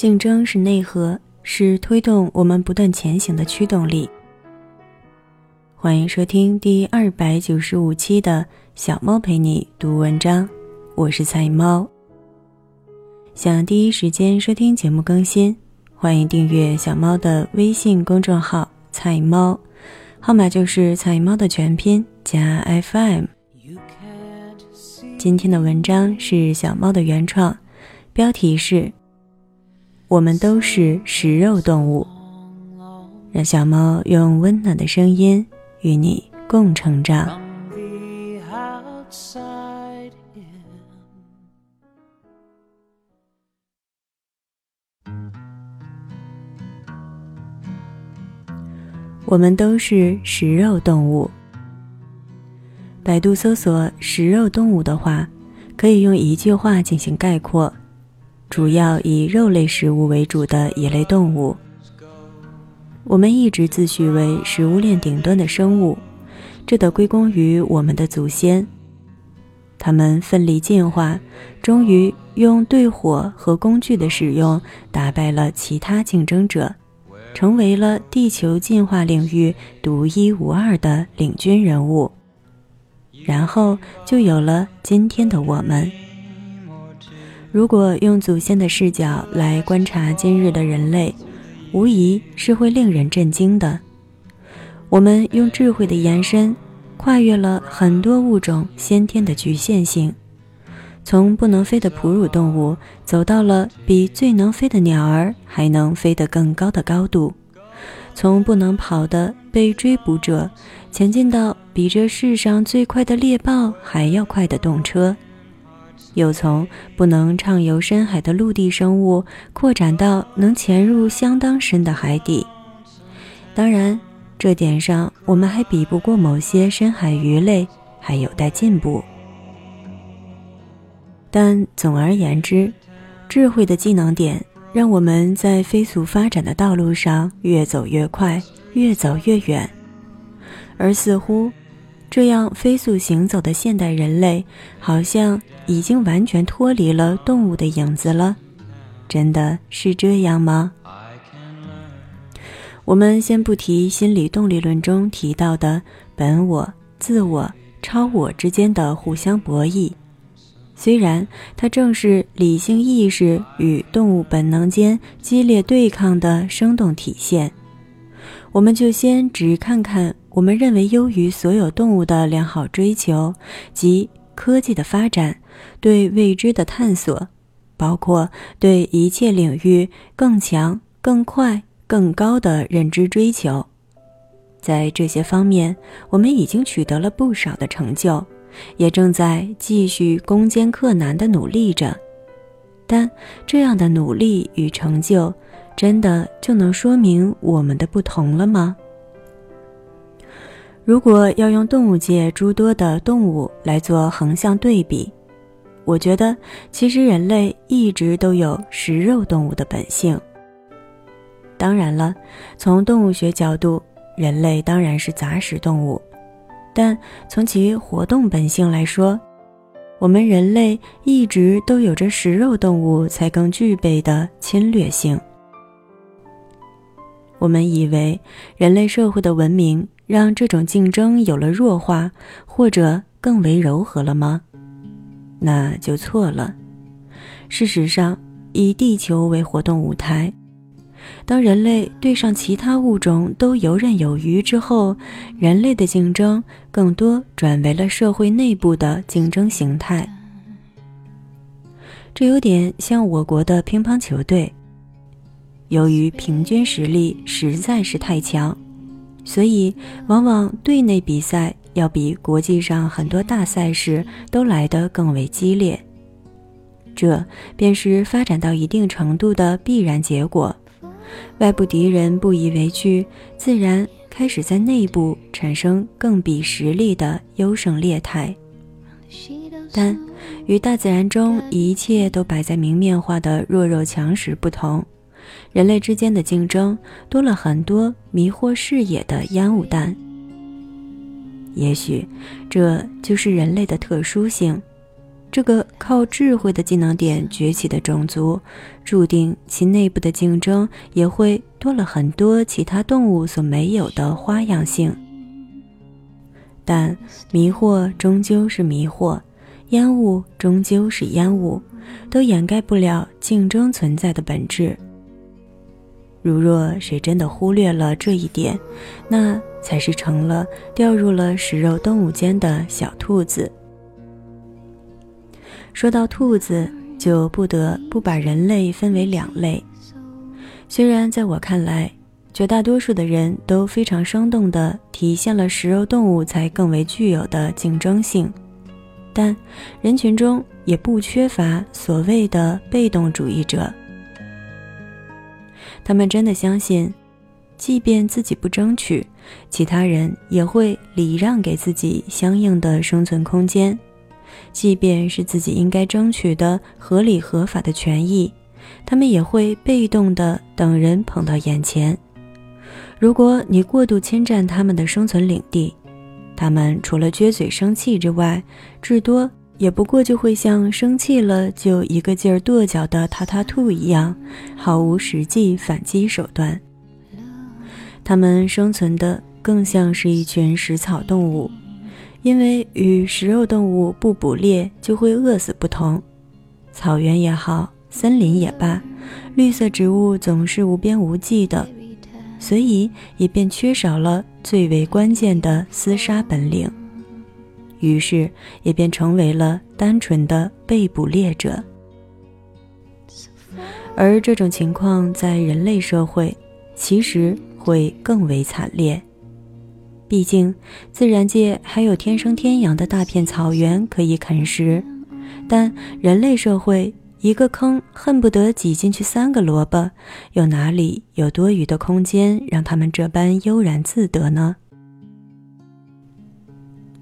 竞争是内核，是推动我们不断前行的驱动力。欢迎收听第二百九十五期的小猫陪你读文章，我是菜猫。想第一时间收听节目更新，欢迎订阅小猫的微信公众号“菜猫”，号码就是菜猫的全拼加 FM。今天的文章是小猫的原创，标题是。我们都是食肉动物，让小猫用温暖的声音与你共成长。我们都是食肉动物。百度搜索“食肉动物”的话，可以用一句话进行概括。主要以肉类食物为主的一类动物，我们一直自诩为食物链顶端的生物，这得归功于我们的祖先。他们奋力进化，终于用对火和工具的使用打败了其他竞争者，成为了地球进化领域独一无二的领军人物。然后就有了今天的我们。如果用祖先的视角来观察今日的人类，无疑是会令人震惊的。我们用智慧的延伸，跨越了很多物种先天的局限性，从不能飞的哺乳动物，走到了比最能飞的鸟儿还能飞得更高的高度；从不能跑的被追捕者，前进到比这世上最快的猎豹还要快的动车。又从不能畅游深海的陆地生物扩展到能潜入相当深的海底。当然，这点上我们还比不过某些深海鱼类，还有待进步。但总而言之，智慧的技能点让我们在飞速发展的道路上越走越快，越走越远，而似乎。这样飞速行走的现代人类，好像已经完全脱离了动物的影子了。真的是这样吗？我们先不提心理动力论中提到的本我、自我、超我之间的互相博弈，虽然它正是理性意识与动物本能间激烈对抗的生动体现。我们就先只看看。我们认为优于所有动物的良好追求及科技的发展，对未知的探索，包括对一切领域更强、更快、更高的认知追求，在这些方面，我们已经取得了不少的成就，也正在继续攻坚克难的努力着。但这样的努力与成就，真的就能说明我们的不同了吗？如果要用动物界诸多的动物来做横向对比，我觉得其实人类一直都有食肉动物的本性。当然了，从动物学角度，人类当然是杂食动物，但从其活动本性来说，我们人类一直都有着食肉动物才更具备的侵略性。我们以为人类社会的文明。让这种竞争有了弱化，或者更为柔和了吗？那就错了。事实上，以地球为活动舞台，当人类对上其他物种都游刃有余之后，人类的竞争更多转为了社会内部的竞争形态。这有点像我国的乒乓球队，由于平均实力实在是太强。所以，往往队内比赛要比国际上很多大赛事都来得更为激烈，这便是发展到一定程度的必然结果。外部敌人不以为惧，自然开始在内部产生更比实力的优胜劣汰。但与大自然中一切都摆在明面化的弱肉强食不同。人类之间的竞争多了很多迷惑视野的烟雾弹，也许这就是人类的特殊性。这个靠智慧的技能点崛起的种族，注定其内部的竞争也会多了很多其他动物所没有的花样性。但迷惑终究是迷惑，烟雾终究是烟雾，都掩盖不了竞争存在的本质。如若谁真的忽略了这一点，那才是成了掉入了食肉动物间的小兔子。说到兔子，就不得不把人类分为两类。虽然在我看来，绝大多数的人都非常生动地体现了食肉动物才更为具有的竞争性，但人群中也不缺乏所谓的被动主义者。他们真的相信，即便自己不争取，其他人也会礼让给自己相应的生存空间。即便是自己应该争取的合理合法的权益，他们也会被动的等人捧到眼前。如果你过度侵占他们的生存领地，他们除了撅嘴生气之外，至多也不过就会像生气了就一个劲儿跺脚的塔塔兔一样，毫无实际反击手段。它们生存的更像是一群食草动物。因为与食肉动物不捕猎就会饿死不同，草原也好，森林也罢，绿色植物总是无边无际的，所以也便缺少了最为关键的厮杀本领，于是也便成为了单纯的被捕猎者。而这种情况在人类社会，其实会更为惨烈。毕竟，自然界还有天生天养的大片草原可以啃食，但人类社会一个坑恨不得挤进去三个萝卜，又哪里有多余的空间让他们这般悠然自得呢？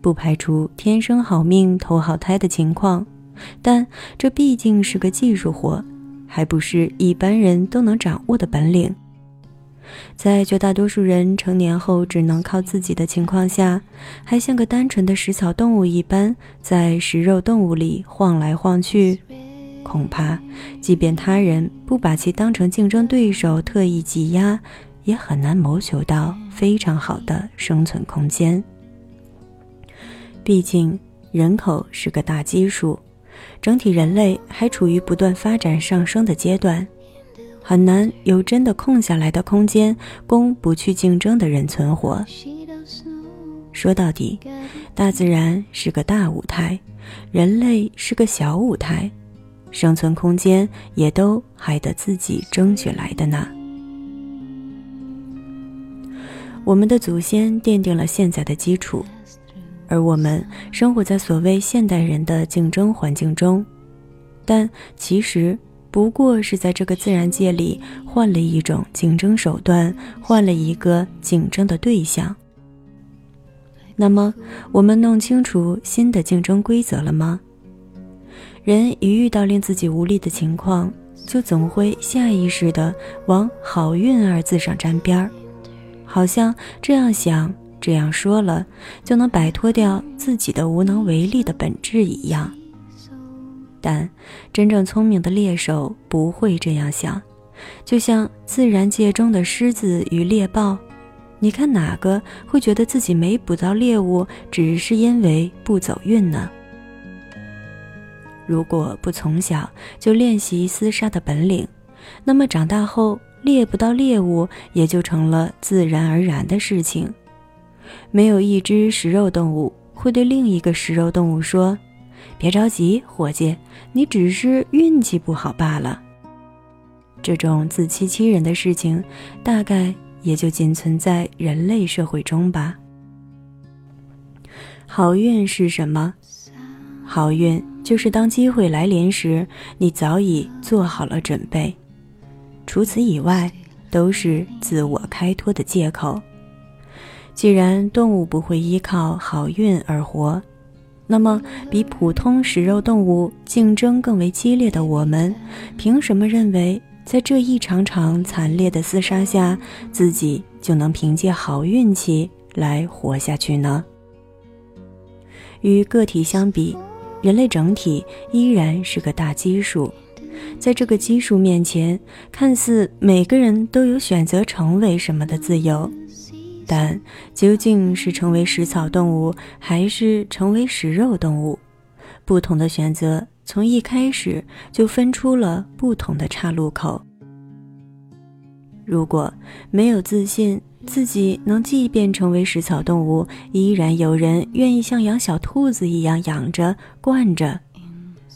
不排除天生好命投好胎的情况，但这毕竟是个技术活，还不是一般人都能掌握的本领。在绝大多数人成年后只能靠自己的情况下，还像个单纯的食草动物一般在食肉动物里晃来晃去，恐怕即便他人不把其当成竞争对手特意挤压，也很难谋求到非常好的生存空间。毕竟人口是个大基数，整体人类还处于不断发展上升的阶段。很难有真的空下来的空间供不去竞争的人存活。说到底，大自然是个大舞台，人类是个小舞台，生存空间也都还得自己争取来的呢。我们的祖先奠定了现在的基础，而我们生活在所谓现代人的竞争环境中，但其实。不过是在这个自然界里换了一种竞争手段，换了一个竞争的对象。那么，我们弄清楚新的竞争规则了吗？人一遇到令自己无力的情况，就总会下意识地往“好运”二字上沾边儿，好像这样想、这样说了，就能摆脱掉自己的无能为力的本质一样。但真正聪明的猎手不会这样想，就像自然界中的狮子与猎豹，你看哪个会觉得自己没捕到猎物只是因为不走运呢？如果不从小就练习厮杀的本领，那么长大后猎不到猎物也就成了自然而然的事情。没有一只食肉动物会对另一个食肉动物说。别着急，伙计，你只是运气不好罢了。这种自欺欺人的事情，大概也就仅存在人类社会中吧。好运是什么？好运就是当机会来临时，你早已做好了准备。除此以外，都是自我开脱的借口。既然动物不会依靠好运而活。那么，比普通食肉动物竞争更为激烈的我们，凭什么认为在这一场场惨烈的厮杀下，自己就能凭借好运气来活下去呢？与个体相比，人类整体依然是个大基数。在这个基数面前，看似每个人都有选择成为什么的自由，但究竟是成为食草动物，还是成为食肉动物，不同的选择从一开始就分出了不同的岔路口。如果没有自信，自己能即便成为食草动物，依然有人愿意像养小兔子一样养着、惯着，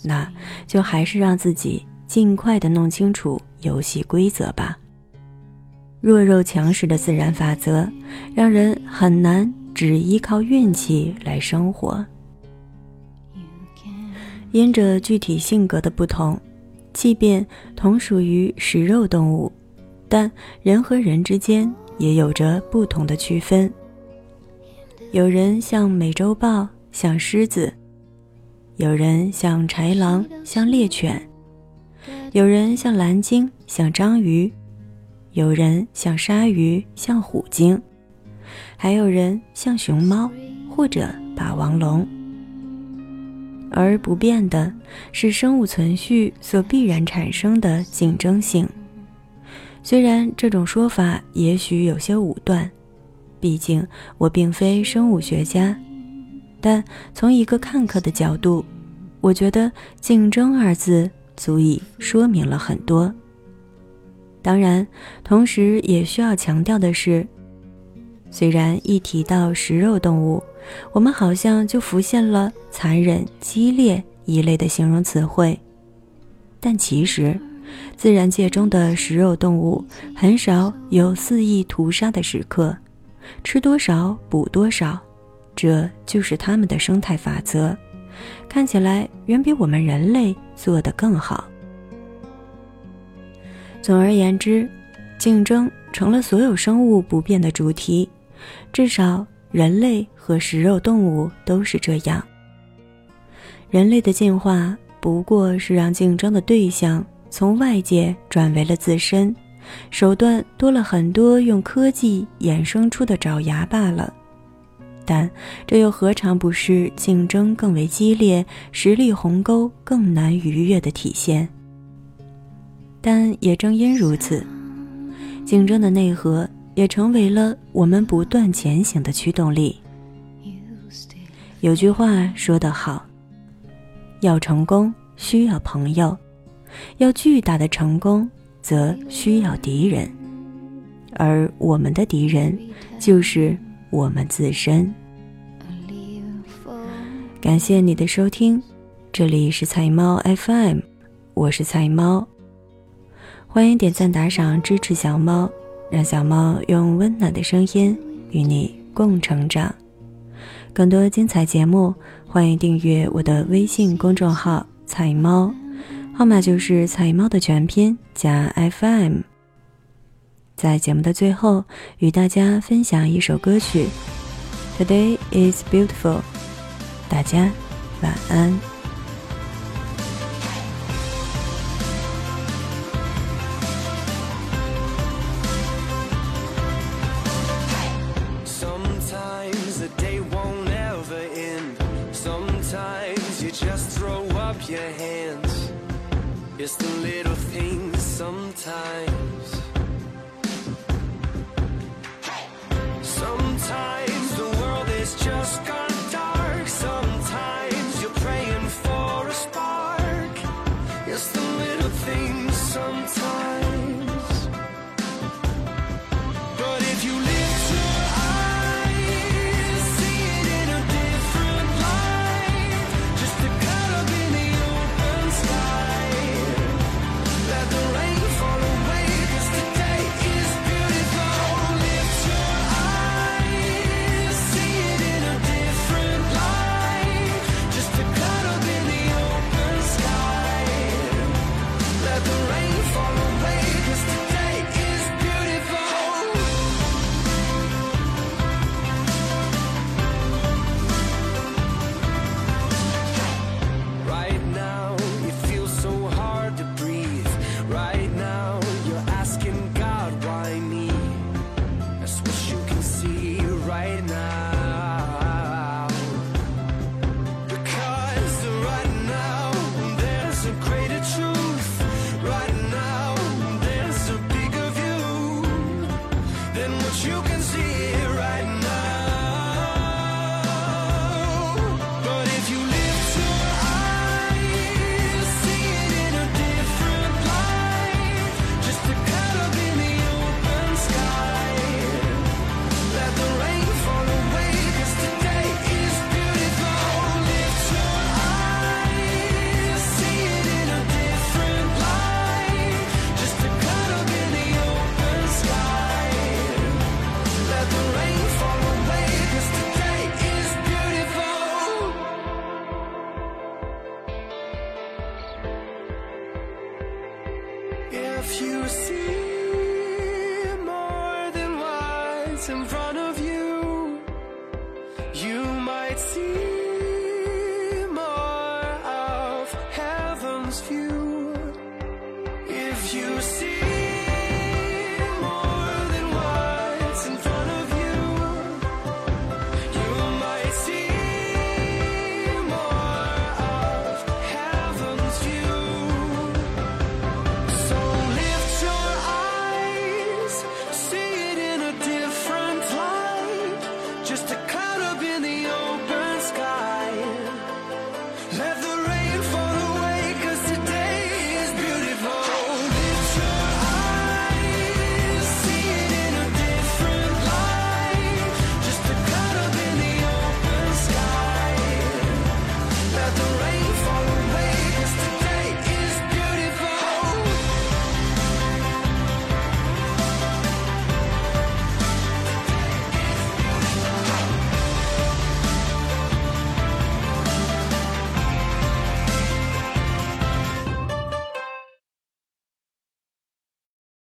那就还是让自己。尽快的弄清楚游戏规则吧。弱肉强食的自然法则，让人很难只依靠运气来生活。因着具体性格的不同，即便同属于食肉动物，但人和人之间也有着不同的区分。有人像美洲豹，像狮子；有人像豺狼，像猎犬。有人像蓝鲸，像章鱼；有人像鲨鱼，像虎鲸；还有人像熊猫或者霸王龙。而不变的是生物存续所必然产生的竞争性。虽然这种说法也许有些武断，毕竟我并非生物学家，但从一个看客的角度，我觉得“竞争”二字。足以说明了很多。当然，同时也需要强调的是，虽然一提到食肉动物，我们好像就浮现了残忍、激烈一类的形容词汇，但其实，自然界中的食肉动物很少有肆意屠杀的时刻，吃多少补多少，这就是它们的生态法则。看起来远比我们人类做得更好。总而言之，竞争成了所有生物不变的主题，至少人类和食肉动物都是这样。人类的进化不过是让竞争的对象从外界转为了自身，手段多了很多，用科技衍生出的爪牙罢了。但这又何尝不是竞争更为激烈、实力鸿沟更难逾越的体现？但也正因如此，竞争的内核也成为了我们不断前行的驱动力。有句话说得好：“要成功需要朋友，要巨大的成功则需要敌人，而我们的敌人就是。”我们自身。感谢你的收听，这里是菜猫 FM，我是菜猫。欢迎点赞打赏支持小猫，让小猫用温暖的声音与你共成长。更多精彩节目，欢迎订阅我的微信公众号“菜猫”，号码就是“菜猫”的全拼加 FM。在节目的最后，与大家分享一首歌曲《Today Is Beautiful》，大家晚安。lost you if you see